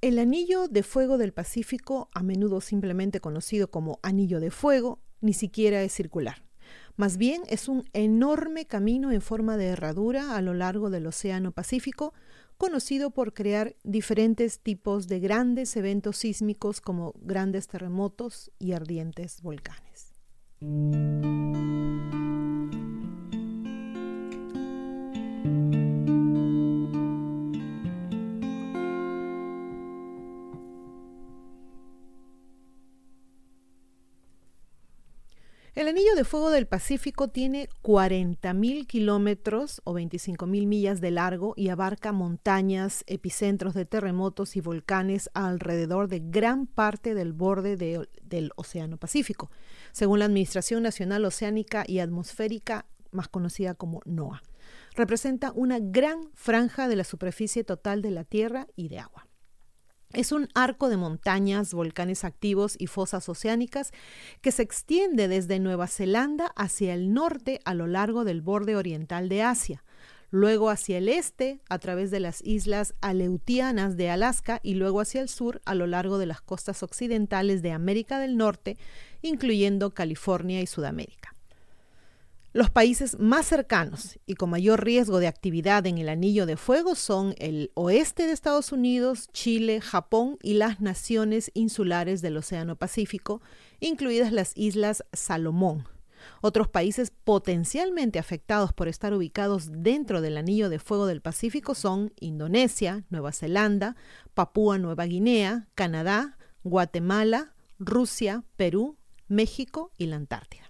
El anillo de fuego del Pacífico, a menudo simplemente conocido como anillo de fuego, ni siquiera es circular. Más bien es un enorme camino en forma de herradura a lo largo del Océano Pacífico, conocido por crear diferentes tipos de grandes eventos sísmicos como grandes terremotos y ardientes volcanes. El anillo de fuego del Pacífico tiene 40.000 kilómetros o 25.000 millas de largo y abarca montañas, epicentros de terremotos y volcanes alrededor de gran parte del borde de, del Océano Pacífico, según la Administración Nacional Oceánica y Atmosférica, más conocida como NOAA. Representa una gran franja de la superficie total de la Tierra y de agua. Es un arco de montañas, volcanes activos y fosas oceánicas que se extiende desde Nueva Zelanda hacia el norte a lo largo del borde oriental de Asia, luego hacia el este a través de las islas Aleutianas de Alaska y luego hacia el sur a lo largo de las costas occidentales de América del Norte, incluyendo California y Sudamérica. Los países más cercanos y con mayor riesgo de actividad en el anillo de fuego son el oeste de Estados Unidos, Chile, Japón y las naciones insulares del Océano Pacífico, incluidas las Islas Salomón. Otros países potencialmente afectados por estar ubicados dentro del anillo de fuego del Pacífico son Indonesia, Nueva Zelanda, Papúa Nueva Guinea, Canadá, Guatemala, Rusia, Perú, México y la Antártida.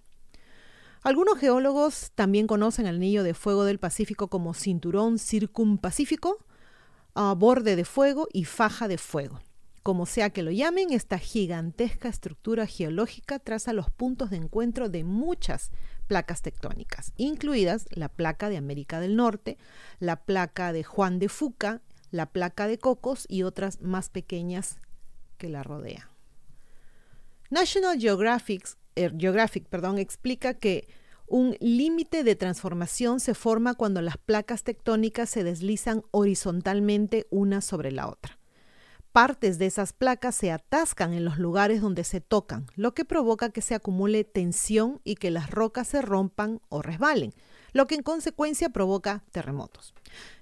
Algunos geólogos también conocen el anillo de fuego del Pacífico como cinturón circumpacífico, borde de fuego y faja de fuego. Como sea que lo llamen, esta gigantesca estructura geológica traza los puntos de encuentro de muchas placas tectónicas, incluidas la placa de América del Norte, la placa de Juan de Fuca, la placa de Cocos y otras más pequeñas que la rodean. National Geographic Geographic perdón, explica que un límite de transformación se forma cuando las placas tectónicas se deslizan horizontalmente una sobre la otra. Partes de esas placas se atascan en los lugares donde se tocan, lo que provoca que se acumule tensión y que las rocas se rompan o resbalen, lo que en consecuencia provoca terremotos.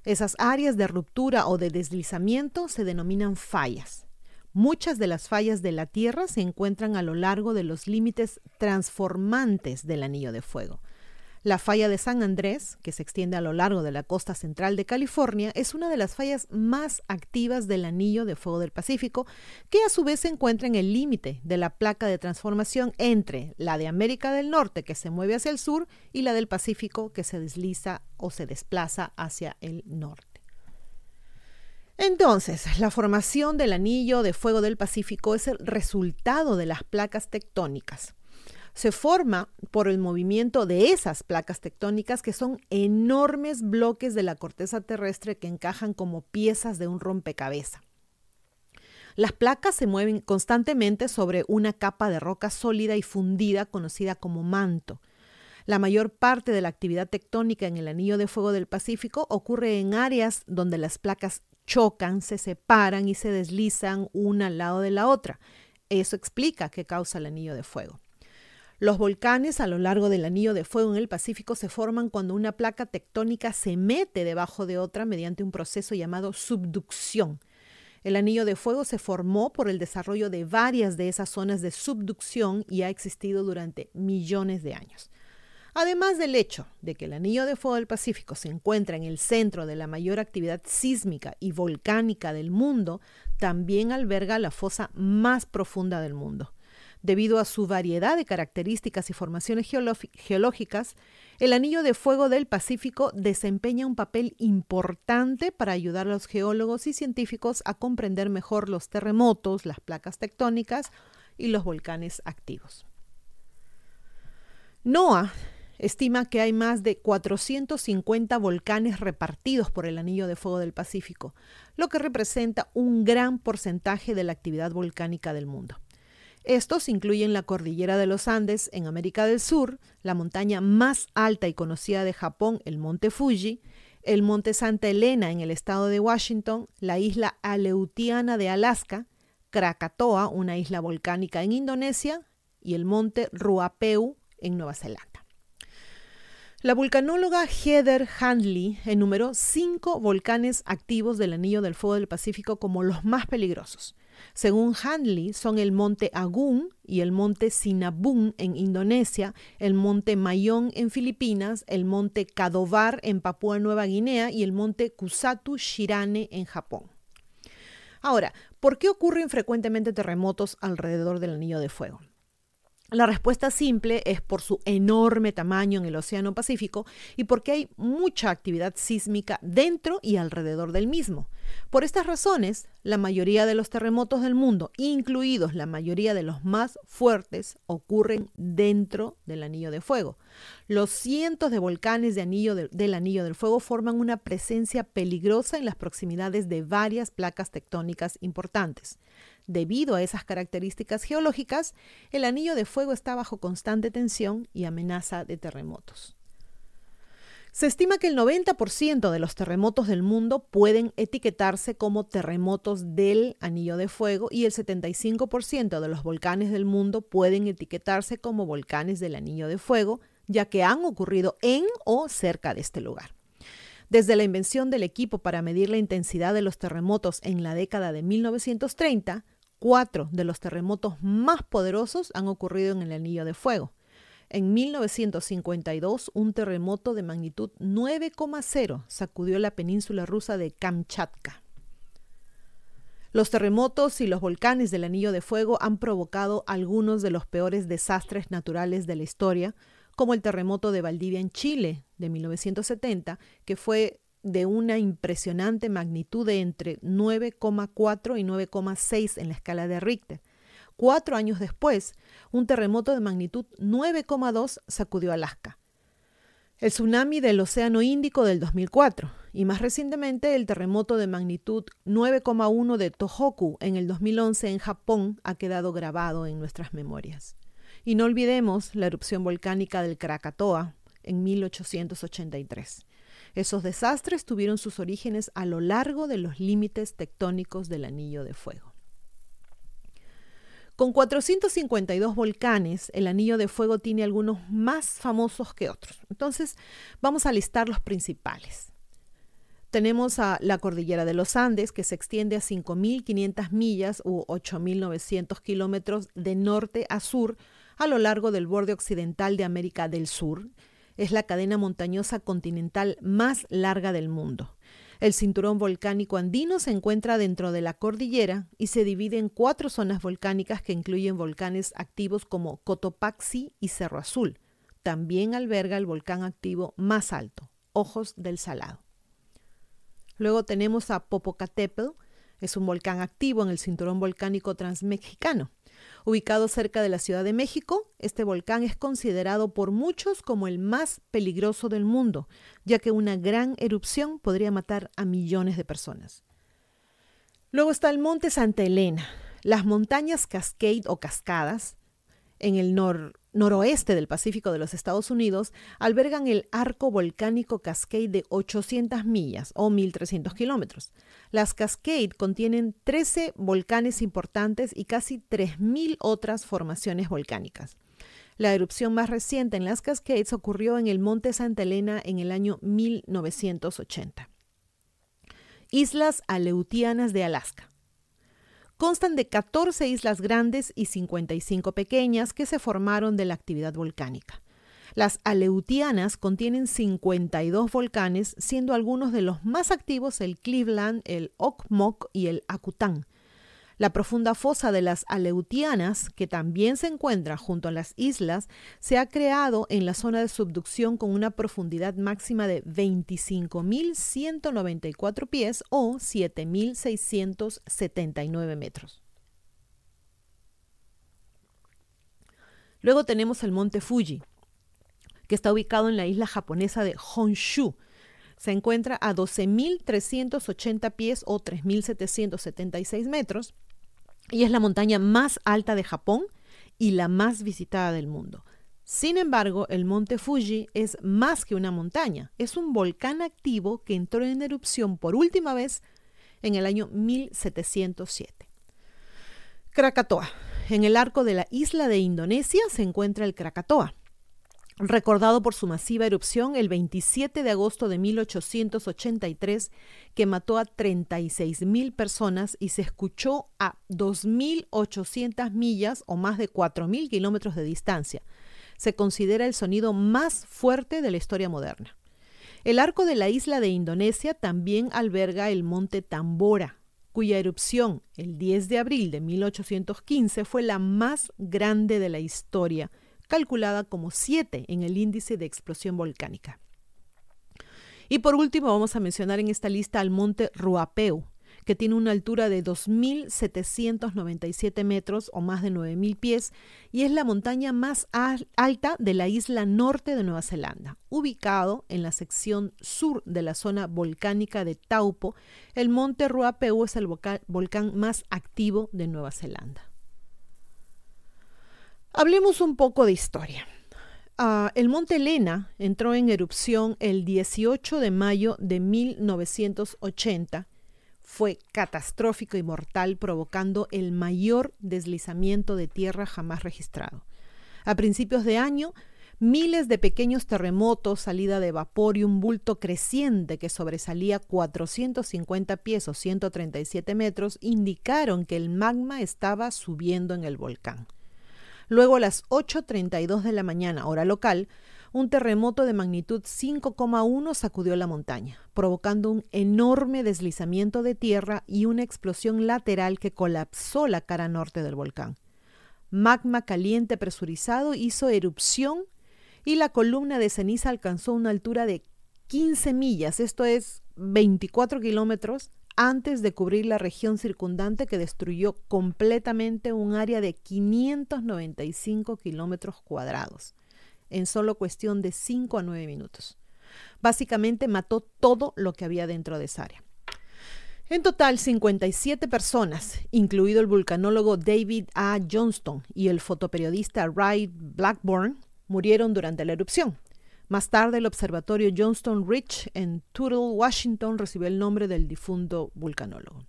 Esas áreas de ruptura o de deslizamiento se denominan fallas. Muchas de las fallas de la Tierra se encuentran a lo largo de los límites transformantes del anillo de fuego. La falla de San Andrés, que se extiende a lo largo de la costa central de California, es una de las fallas más activas del anillo de fuego del Pacífico, que a su vez se encuentra en el límite de la placa de transformación entre la de América del Norte, que se mueve hacia el sur, y la del Pacífico, que se desliza o se desplaza hacia el norte. Entonces, la formación del anillo de fuego del Pacífico es el resultado de las placas tectónicas. Se forma por el movimiento de esas placas tectónicas que son enormes bloques de la corteza terrestre que encajan como piezas de un rompecabezas. Las placas se mueven constantemente sobre una capa de roca sólida y fundida conocida como manto. La mayor parte de la actividad tectónica en el anillo de fuego del Pacífico ocurre en áreas donde las placas chocan, se separan y se deslizan una al lado de la otra. Eso explica qué causa el anillo de fuego. Los volcanes a lo largo del anillo de fuego en el Pacífico se forman cuando una placa tectónica se mete debajo de otra mediante un proceso llamado subducción. El anillo de fuego se formó por el desarrollo de varias de esas zonas de subducción y ha existido durante millones de años. Además del hecho de que el Anillo de Fuego del Pacífico se encuentra en el centro de la mayor actividad sísmica y volcánica del mundo, también alberga la fosa más profunda del mundo. Debido a su variedad de características y formaciones geológicas, el Anillo de Fuego del Pacífico desempeña un papel importante para ayudar a los geólogos y científicos a comprender mejor los terremotos, las placas tectónicas y los volcanes activos. NOAA estima que hay más de 450 volcanes repartidos por el Anillo de Fuego del Pacífico, lo que representa un gran porcentaje de la actividad volcánica del mundo. Estos incluyen la cordillera de los Andes en América del Sur, la montaña más alta y conocida de Japón, el monte Fuji, el monte Santa Elena en el estado de Washington, la isla Aleutiana de Alaska, Krakatoa, una isla volcánica en Indonesia, y el monte Ruapeu en Nueva Zelanda. La vulcanóloga Heather Handley enumeró cinco volcanes activos del Anillo del Fuego del Pacífico como los más peligrosos. Según Handley, son el monte Agung y el monte Sinabung en Indonesia, el monte Mayón en Filipinas, el monte Kadovar en Papúa Nueva Guinea y el monte Kusatu Shirane en Japón. Ahora, ¿por qué ocurren frecuentemente terremotos alrededor del Anillo de Fuego? La respuesta simple es por su enorme tamaño en el Océano Pacífico y porque hay mucha actividad sísmica dentro y alrededor del mismo. Por estas razones, la mayoría de los terremotos del mundo, incluidos la mayoría de los más fuertes, ocurren dentro del Anillo de Fuego. Los cientos de volcanes de anillo del Anillo del Fuego forman una presencia peligrosa en las proximidades de varias placas tectónicas importantes. Debido a esas características geológicas, el anillo de fuego está bajo constante tensión y amenaza de terremotos. Se estima que el 90% de los terremotos del mundo pueden etiquetarse como terremotos del anillo de fuego y el 75% de los volcanes del mundo pueden etiquetarse como volcanes del anillo de fuego, ya que han ocurrido en o cerca de este lugar. Desde la invención del equipo para medir la intensidad de los terremotos en la década de 1930, Cuatro de los terremotos más poderosos han ocurrido en el Anillo de Fuego. En 1952, un terremoto de magnitud 9,0 sacudió la península rusa de Kamchatka. Los terremotos y los volcanes del Anillo de Fuego han provocado algunos de los peores desastres naturales de la historia, como el terremoto de Valdivia en Chile de 1970, que fue de una impresionante magnitud de entre 9,4 y 9,6 en la escala de Richter. Cuatro años después, un terremoto de magnitud 9,2 sacudió Alaska. El tsunami del Océano Índico del 2004 y más recientemente el terremoto de magnitud 9,1 de Tohoku en el 2011 en Japón ha quedado grabado en nuestras memorias. Y no olvidemos la erupción volcánica del Krakatoa en 1883. Esos desastres tuvieron sus orígenes a lo largo de los límites tectónicos del Anillo de Fuego. Con 452 volcanes, el Anillo de Fuego tiene algunos más famosos que otros. Entonces, vamos a listar los principales. Tenemos a la cordillera de los Andes, que se extiende a 5.500 millas u 8.900 kilómetros de norte a sur a lo largo del borde occidental de América del Sur es la cadena montañosa continental más larga del mundo. El cinturón volcánico andino se encuentra dentro de la cordillera y se divide en cuatro zonas volcánicas que incluyen volcanes activos como Cotopaxi y Cerro Azul. También alberga el volcán activo más alto, Ojos del Salado. Luego tenemos a Popocatépetl, es un volcán activo en el cinturón volcánico transmexicano. Ubicado cerca de la Ciudad de México, este volcán es considerado por muchos como el más peligroso del mundo, ya que una gran erupción podría matar a millones de personas. Luego está el Monte Santa Elena. Las montañas Cascade o Cascadas, en el nor noroeste del Pacífico de los Estados Unidos albergan el arco volcánico Cascade de 800 millas o 1.300 kilómetros. Las Cascade contienen 13 volcanes importantes y casi 3.000 otras formaciones volcánicas. La erupción más reciente en las Cascades ocurrió en el Monte Santa Elena en el año 1980. Islas Aleutianas de Alaska constan de 14 islas grandes y 55 pequeñas que se formaron de la actividad volcánica. Las Aleutianas contienen 52 volcanes, siendo algunos de los más activos el Cleveland, el Okmok y el Akután. La profunda fosa de las Aleutianas, que también se encuentra junto a las islas, se ha creado en la zona de subducción con una profundidad máxima de 25.194 pies o 7.679 metros. Luego tenemos el monte Fuji, que está ubicado en la isla japonesa de Honshu. Se encuentra a 12.380 pies o 3.776 metros y es la montaña más alta de Japón y la más visitada del mundo. Sin embargo, el monte Fuji es más que una montaña, es un volcán activo que entró en erupción por última vez en el año 1707. Krakatoa. En el arco de la isla de Indonesia se encuentra el Krakatoa, recordado por su masiva erupción el 27 de agosto de 1883, que mató a 36.000 personas y se escuchó a 2.800 millas o más de 4.000 kilómetros de distancia. Se considera el sonido más fuerte de la historia moderna. El arco de la isla de Indonesia también alberga el monte Tambora, cuya erupción el 10 de abril de 1815 fue la más grande de la historia calculada como 7 en el índice de explosión volcánica. Y por último vamos a mencionar en esta lista al monte Ruapeu, que tiene una altura de 2.797 metros o más de 9.000 pies y es la montaña más alta de la isla norte de Nueva Zelanda. Ubicado en la sección sur de la zona volcánica de Taupo, el monte Ruapeu es el volcán más activo de Nueva Zelanda. Hablemos un poco de historia. Uh, el monte Elena entró en erupción el 18 de mayo de 1980. Fue catastrófico y mortal, provocando el mayor deslizamiento de tierra jamás registrado. A principios de año, miles de pequeños terremotos, salida de vapor y un bulto creciente que sobresalía 450 pies o 137 metros indicaron que el magma estaba subiendo en el volcán. Luego a las 8.32 de la mañana, hora local, un terremoto de magnitud 5,1 sacudió la montaña, provocando un enorme deslizamiento de tierra y una explosión lateral que colapsó la cara norte del volcán. Magma caliente presurizado hizo erupción y la columna de ceniza alcanzó una altura de 15 millas, esto es 24 kilómetros, antes de cubrir la región circundante que destruyó completamente un área de 595 kilómetros cuadrados en solo cuestión de 5 a 9 minutos. Básicamente mató todo lo que había dentro de esa área. En total, 57 personas, incluido el vulcanólogo David A. Johnston y el fotoperiodista Ray Blackburn, murieron durante la erupción. Más tarde, el observatorio Johnston Ridge en Tuttle, Washington, recibió el nombre del difunto vulcanólogo.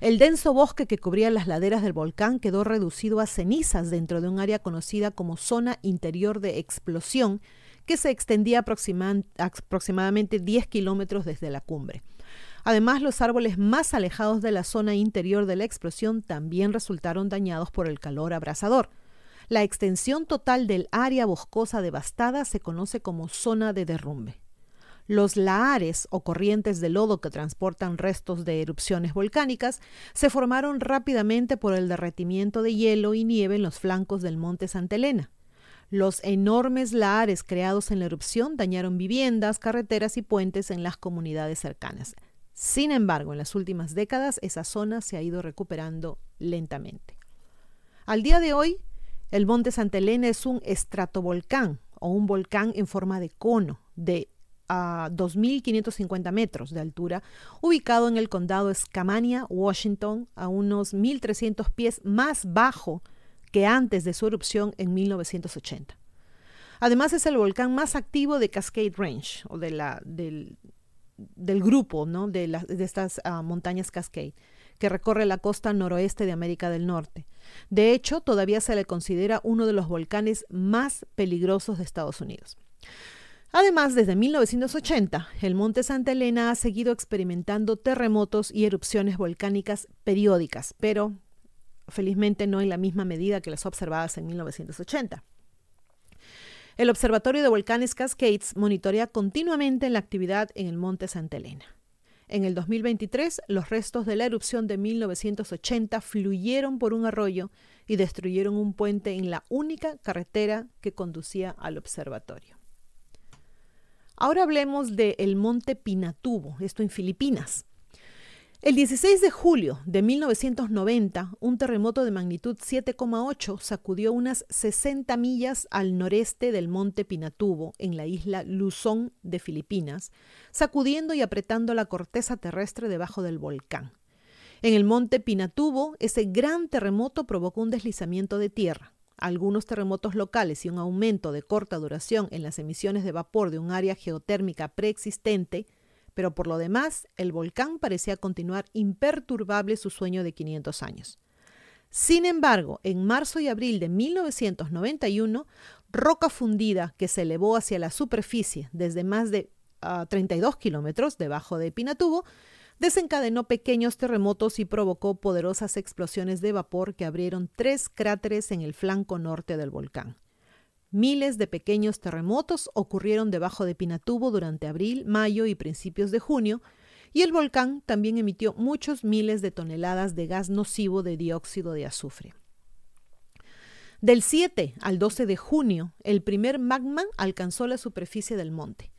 El denso bosque que cubría las laderas del volcán quedó reducido a cenizas dentro de un área conocida como zona interior de explosión, que se extendía aproximadamente 10 kilómetros desde la cumbre. Además, los árboles más alejados de la zona interior de la explosión también resultaron dañados por el calor abrasador. La extensión total del área boscosa devastada se conoce como zona de derrumbe. Los lahares o corrientes de lodo que transportan restos de erupciones volcánicas se formaron rápidamente por el derretimiento de hielo y nieve en los flancos del monte Santa Elena. Los enormes lahares creados en la erupción dañaron viviendas, carreteras y puentes en las comunidades cercanas. Sin embargo, en las últimas décadas esa zona se ha ido recuperando lentamente. Al día de hoy, el monte Santa Elena es un estratovolcán o un volcán en forma de cono de a 2.550 metros de altura, ubicado en el condado Skamania, Washington, a unos 1.300 pies más bajo que antes de su erupción en 1980. Además es el volcán más activo de Cascade Range, o de la, del, grupo ¿no? de, de estas ah, montañas Cascade que recorre la costa noroeste de América del Norte. De hecho, todavía se le considera uno de los volcanes más peligrosos de Estados Unidos. Además, desde 1980, el Monte Santa Elena ha seguido experimentando terremotos y erupciones volcánicas periódicas, pero felizmente no en la misma medida que las observadas en 1980. El Observatorio de Volcanes Cascades monitorea continuamente la actividad en el Monte Santa Elena. En el 2023, los restos de la erupción de 1980 fluyeron por un arroyo y destruyeron un puente en la única carretera que conducía al observatorio. Ahora hablemos del monte Pinatubo, esto en Filipinas. El 16 de julio de 1990, un terremoto de magnitud 7,8 sacudió unas 60 millas al noreste del monte Pinatubo, en la isla Luzón de Filipinas, sacudiendo y apretando la corteza terrestre debajo del volcán. En el monte Pinatubo, ese gran terremoto provocó un deslizamiento de tierra. algunos terremotos locales y un aumento de corta duración en las emisiones de vapor de un área geotérmica preexistente, pero por lo demás, el volcán parecía continuar imperturbable su sueño de 500 años. Sin embargo, en marzo y abril de 1991, roca fundida que se elevó hacia la superficie desde más de 32 ah, kilómetros debajo de Pinatubo desencadenó pequeños terremotos y provocó poderosas explosiones de vapor que abrieron tres cráteres en el flanco norte del volcán. Miles de pequeños terremotos ocurrieron debajo de Pinatubo durante abril, mayo y principios de junio, y el volcán también emitió muchos miles de toneladas de gas nocivo de dióxido de azufre. Del 7 al 12 de junio, el primer magma alcanzó la superficie del monte.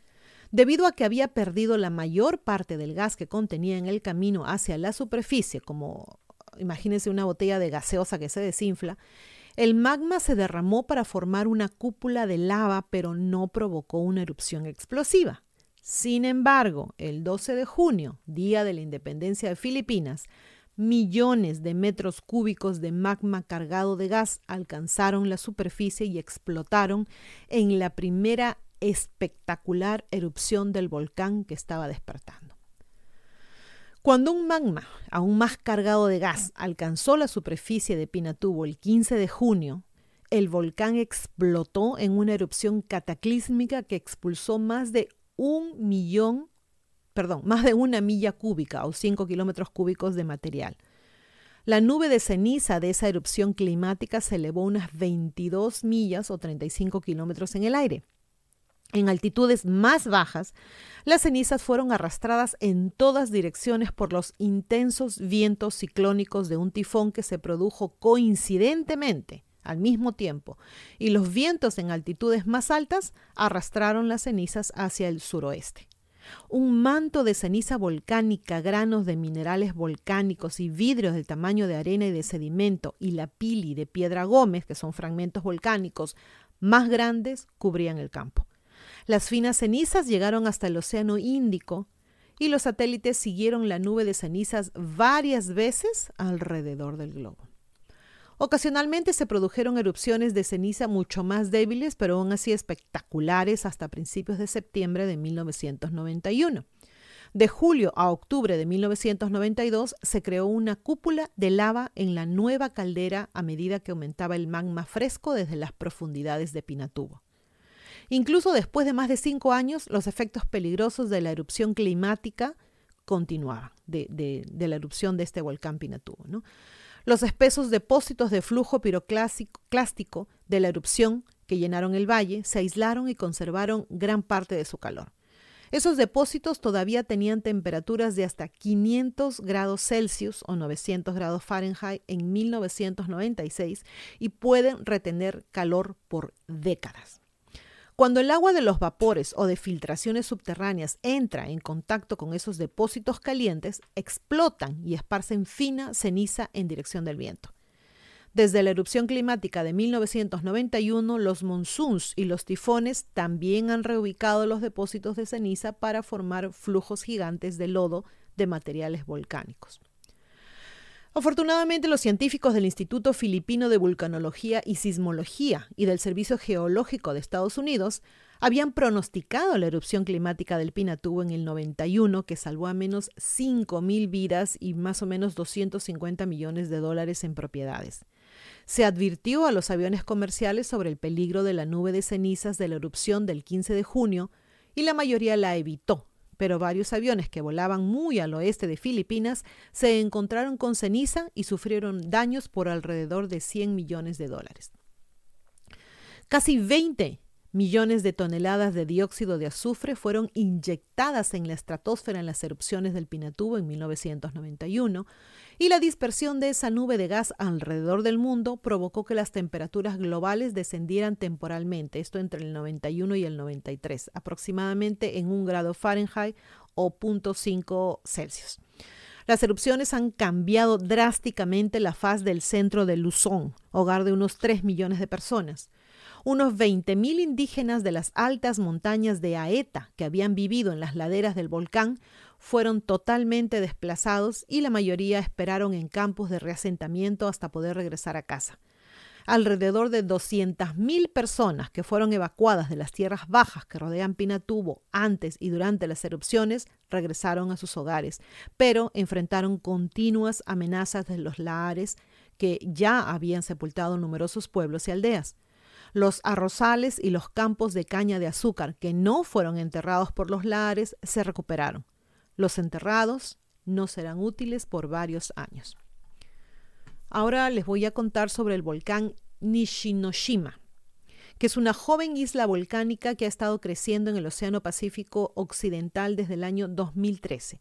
Debido a que había perdido la mayor parte del gas que contenía en el camino hacia la superficie, como imagínense una botella de gaseosa que se desinfla, el magma se derramó para formar una cúpula de lava, pero no provocó una erupción explosiva. Sin embargo, el 12 de junio, día de la independencia de Filipinas, millones de metros cúbicos de magma cargado de gas alcanzaron la superficie y explotaron en la primera espectacular erupción del volcán que estaba despertando. Cuando un magma, aún más cargado de gas, alcanzó la superficie de Pinatubo el 15 de junio, el volcán explotó en una erupción cataclísmica que expulsó más de un millón, perdón, más de una milla cúbica o 5 kilómetros cúbicos de material. La nube de ceniza de esa erupción climática se elevó unas 22 millas o 35 kilómetros en el aire. En altitudes más bajas, las cenizas fueron arrastradas en todas direcciones por los intensos vientos ciclónicos de un tifón que se produjo coincidentemente al mismo tiempo, y los vientos en altitudes más altas arrastraron las cenizas hacia el suroeste. Un manto de ceniza volcánica, granos de minerales volcánicos y vidrios del tamaño de arena y de sedimento y la pili de piedra gómez, que son fragmentos volcánicos más grandes, cubrían el campo. Las finas cenizas llegaron hasta el Océano Índico y los satélites siguieron la nube de cenizas varias veces alrededor del globo. Ocasionalmente se produjeron erupciones de ceniza mucho más débiles, pero aún así espectaculares hasta principios de septiembre de 1991. De julio a octubre de 1992 se creó una cúpula de lava en la nueva caldera a medida que aumentaba el magma fresco desde las profundidades de Pinatubo. Incluso después de más de cinco años, los efectos peligrosos de la erupción climática continuaban, de, la erupción de este volcán Pinatubo. Los espesos depósitos de flujo piroclástico de la erupción que llenaron el valle se aislaron y conservaron gran parte de su calor. Esos depósitos todavía tenían temperaturas de hasta 500 grados Celsius o 900 grados Fahrenheit en 1996 y pueden retener calor por décadas. Cuando el agua de los vapores o de filtraciones subterráneas entra en contacto con esos depósitos calientes, explotan y esparcen fina ceniza en dirección del viento. Desde la erupción climática de 1991, los monsoons y los tifones también han reubicado los depósitos de ceniza para formar flujos gigantes de lodo de materiales volcánicos. Afortunadamente, los científicos del Instituto Filipino de Vulcanología y Sismología y del Servicio Geológico de Estados Unidos habían pronosticado la erupción climática del Pinatubo en el 91 que salvó a menos 5.000 vidas y más o menos 250 millones de dólares en propiedades. Se advirtió a los aviones comerciales sobre el peligro de la nube de cenizas de la erupción del 15 de junio y la mayoría la evitó, pero varios aviones que volaban muy al oeste de Filipinas se encontraron con ceniza y sufrieron daños por alrededor de 100 millones de dólares. Casi 20 millones de toneladas de dióxido de azufre fueron inyectadas en la estratosfera en las erupciones del Pinatubo en 1991 y la dispersión de esa nube de gas alrededor del mundo provocó que las temperaturas globales descendieran temporalmente, esto entre el 91 y el 93, aproximadamente en un grado Fahrenheit o 0.5 Celsius. Las erupciones han cambiado drásticamente la faz del centro de Luzón, hogar de unos 3 millones de personas. Unos 20.000 indígenas de las altas montañas de Aeta, que habían vivido en las laderas del volcán, fueron totalmente desplazados y la mayoría esperaron en campos de reasentamiento hasta poder regresar a casa. alrededor de 200.000 personas que fueron evacuadas de las tierras bajas que rodean Pinatubo antes y durante las erupciones regresaron a sus hogares, pero enfrentaron continuas amenazas de los lahares que ya habían sepultado numerosos pueblos y aldeas. Los arrozales y los campos de caña de azúcar que no fueron enterrados por los lahares se recuperaron. Los enterrados no serán útiles por varios años. Ahora les voy a contar sobre el volcán Nishinoshima, que es una joven isla volcánica que ha estado creciendo en el Océano Pacífico Occidental desde el año 2013.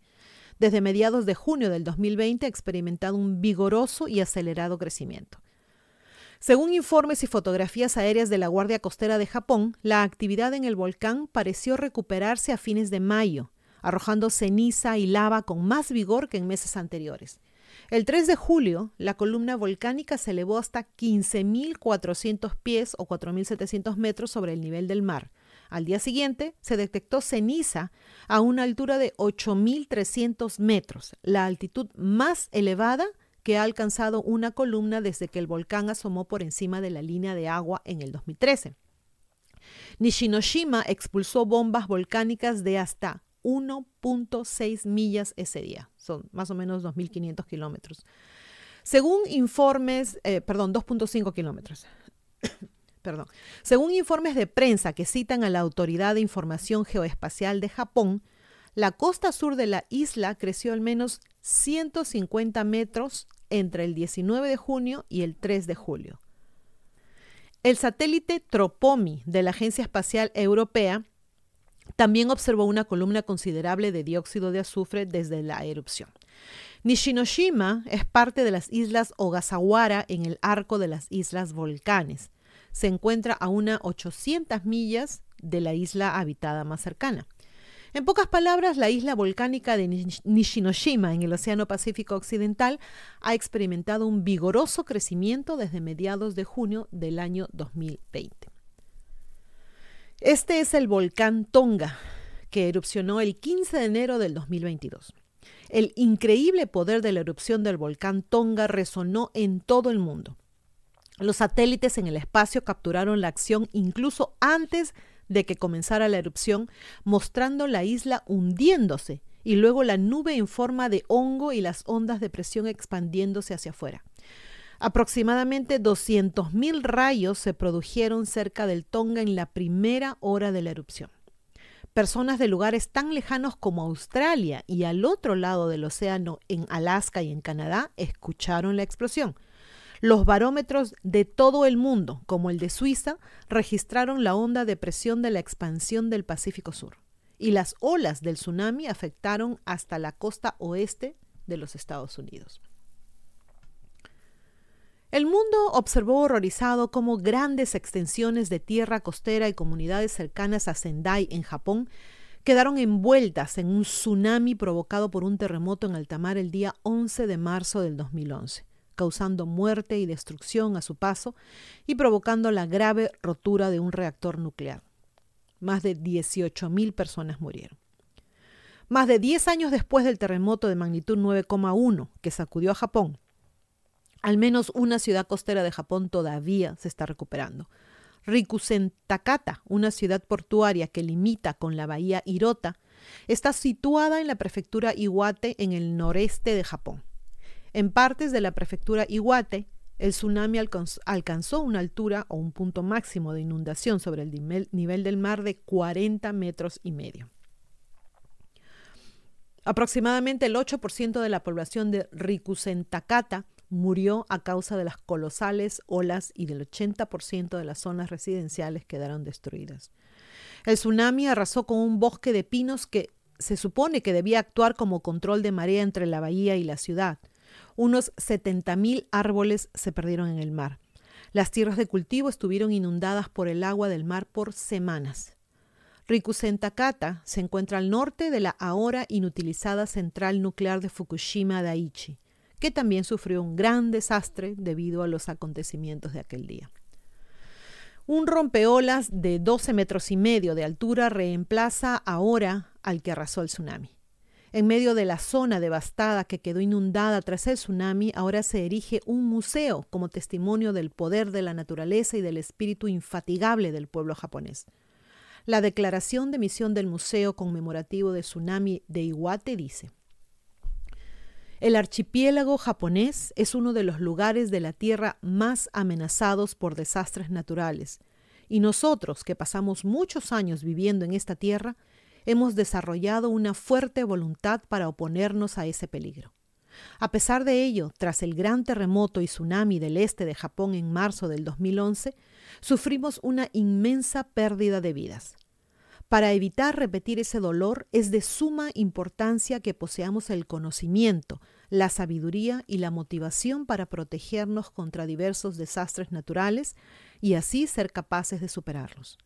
Desde mediados de junio del 2020 ha experimentado un vigoroso y acelerado crecimiento. Según informes y fotografías aéreas de la Guardia Costera de Japón, la actividad en el volcán pareció recuperarse a fines de mayo, arrojando ceniza y lava con más vigor que en meses anteriores. El 3 de julio, la columna volcánica se elevó hasta 15.400 pies o 4.700 metros sobre el nivel del mar. Al día siguiente, se detectó ceniza a una altura de 8.300 metros, la altitud más elevada que ha alcanzado una columna desde que el volcán asomó por encima de la línea de agua en el 2013. Nishinoshima expulsó bombas volcánicas de hasta 1.6 millas ese día. Son más o menos 2.500 kilómetros. Según informes, eh, perdón, 2.5 kilómetros. perdón. Según informes de prensa que citan a la Autoridad de Información Geoespacial de Japón, la costa sur de la isla creció al menos 150 metros entre el 19 de junio y el 3 de julio. El satélite Tropomi de la Agencia Espacial Europea también observó una columna considerable de dióxido de azufre desde la erupción. Nishinoshima es parte de las islas Ogasawara en el arco de las islas volcanes. Se encuentra a unas 800 millas de la isla habitada más cercana. En pocas palabras, la isla volcánica de Nishinoshima en el Océano Pacífico Occidental ha experimentado un vigoroso crecimiento desde mediados de junio del año 2020. Este es el volcán Tonga, que erupcionó el 15 de enero del 2022. El increíble poder de la erupción del volcán Tonga resonó en todo el mundo. Los satélites en el espacio capturaron la acción incluso antes de que comenzara la erupción, mostrando la isla hundiéndose y luego la nube en forma de hongo y las ondas de presión expandiéndose hacia afuera. Aproximadamente 200.000 rayos se produjeron cerca del Tonga en la primera hora de la erupción. Personas de lugares tan lejanos como Australia y al otro lado del océano, en Alaska y en Canadá, escucharon la explosión. Los barómetros de todo el mundo, como el de Suiza, registraron la onda de presión de la expansión del Pacífico Sur. Y las olas del tsunami afectaron hasta la costa oeste de los Estados Unidos. El mundo observó horrorizado cómo grandes extensiones de tierra costera y comunidades cercanas a Sendai, en Japón, quedaron envueltas en un tsunami provocado por un terremoto en alta mar el día 11 de marzo del 2011, causando muerte y destrucción a su paso y provocando la grave rotura de un reactor nuclear. Más de 18.000 personas murieron. Más de 10 años después del terremoto de magnitud 9,1 que sacudió a Japón, al menos una ciudad costera de Japón todavía se está recuperando. Rikusentakata, una ciudad portuaria que limita con la bahía Hirota, está situada en la prefectura Iwate en el noreste de Japón. En partes de la prefectura Iwate, el tsunami alcanzó una altura o un punto máximo de inundación sobre el nivel del mar de 40 metros y medio. Aproximadamente el 8% de la población de Rikusentakata murió a causa de las colosales olas y del 80% de las zonas residenciales quedaron destruidas. El tsunami arrasó con un bosque de pinos que se supone que debía actuar como control de marea entre la bahía y la ciudad. Unos 70.000 árboles se perdieron en el mar. Las tierras de cultivo estuvieron inundadas por el agua del mar por semanas. Rikusentakata se encuentra al norte de la ahora inutilizada central nuclear de Fukushima Daiichi que también sufrió un gran desastre debido a los acontecimientos de aquel día. Un rompeolas de 12 metros y medio de altura reemplaza ahora al que arrasó el tsunami. En medio de la zona devastada que quedó inundada tras el tsunami, ahora se erige un museo como testimonio del poder de la naturaleza y del espíritu infatigable del pueblo japonés. La declaración de misión del Museo Conmemorativo de Tsunami de Iwate dice, el archipiélago japonés es uno de los lugares de la Tierra más amenazados por desastres naturales, y nosotros, que pasamos muchos años viviendo en esta tierra, hemos desarrollado una fuerte voluntad para oponernos a ese peligro. A pesar de ello, tras el gran terremoto y tsunami del este de Japón en marzo del 2011, sufrimos una inmensa pérdida de vidas. Para evitar repetir ese dolor es de suma importancia que poseamos el conocimiento, la sabiduría y la motivación para protegernos contra diversos desastres naturales y así ser capaces de superarlos.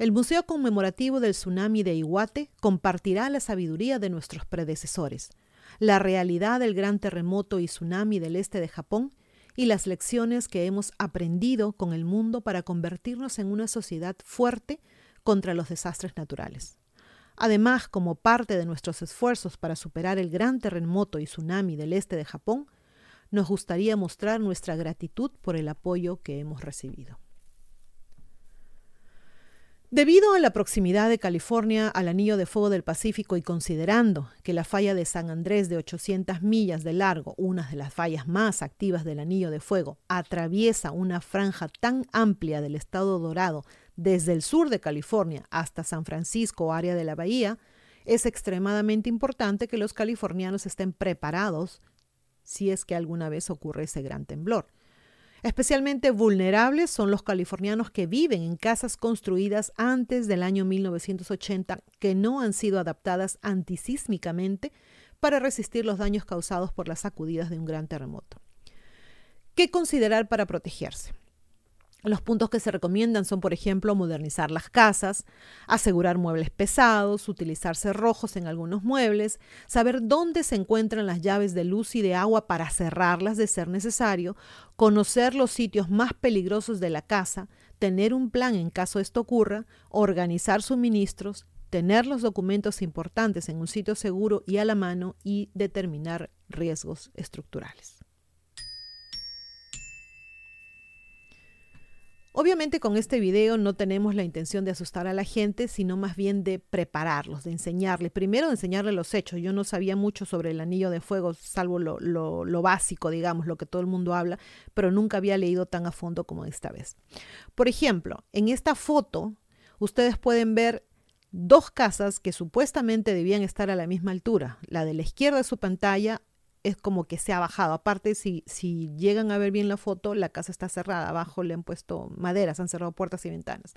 El Museo Conmemorativo del Tsunami de Iwate compartirá la sabiduría de nuestros predecesores, la realidad del gran terremoto y tsunami del este de Japón y las lecciones que hemos aprendido con el mundo para convertirnos en una sociedad fuerte contra los desastres naturales. Además, como parte de nuestros esfuerzos para superar el gran terremoto y tsunami del este de Japón, nos gustaría mostrar nuestra gratitud por el apoyo que hemos recibido. Debido a la proximidad de California al anillo de fuego del Pacífico y considerando que la falla de San Andrés de 800 millas de largo, una de las fallas más activas del anillo de fuego, atraviesa una franja tan amplia del estado dorado desde el sur de California hasta San Francisco, área de la bahía, es extremadamente importante que los californianos estén preparados si es que alguna vez ocurre ese gran temblor. Especialmente vulnerables son los californianos que viven en casas construidas antes del año 1980 que no han sido adaptadas antisísmicamente para resistir los daños causados por las sacudidas de un gran terremoto. ¿Qué considerar para protegerse? Los puntos que se recomiendan son, por ejemplo, modernizar las casas, asegurar muebles pesados, utilizar cerrojos en algunos muebles, saber dónde se encuentran las llaves de luz y de agua para cerrarlas de ser necesario, conocer los sitios más peligrosos de la casa, tener un plan en caso esto ocurra, organizar suministros, tener los documentos importantes en un sitio seguro y a la mano y determinar riesgos estructurales. Obviamente con este video no tenemos la intención de asustar a la gente, sino más bien de prepararlos, de enseñarles. Primero de enseñarles los hechos. Yo no sabía mucho sobre el anillo de fuego, salvo lo, lo, básico, digamos, lo que todo el mundo habla, pero nunca había leído tan a fondo como esta vez. Por ejemplo, en esta foto ustedes pueden ver dos casas que supuestamente debían estar a la misma altura. La de la izquierda de su pantalla es como que se ha bajado. Aparte, si, si llegan a ver bien la foto, la casa está cerrada. Abajo le han puesto maderas, han cerrado puertas y ventanas.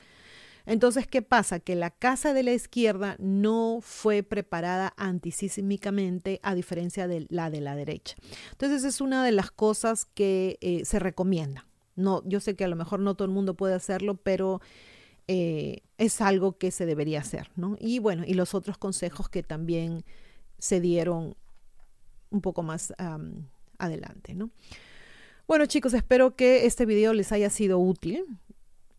Entonces, ¿qué pasa? Que la casa de la izquierda no fue preparada antisísmicamente a diferencia de la de la derecha. Entonces, es una de las cosas que eh, se recomienda. No, yo sé que a lo mejor no todo el mundo puede hacerlo, pero eh, es algo que se debería hacer, ¿no? Y bueno, y los otros consejos que también se dieron un poco más adelante, ¿no? Bueno chicos, espero que este video les haya sido útil.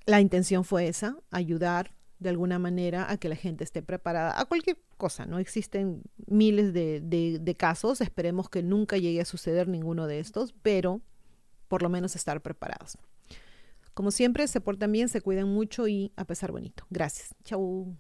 La intención fue esa, ayudar de alguna manera a que la gente esté preparada a cualquier cosa, ¿no? Existen miles de, de casos, esperemos que nunca llegue a suceder ninguno de estos, pero por lo menos estar preparados. Como siempre, se portan bien, se cuidan mucho y a pesar bonito. Gracias. Chau.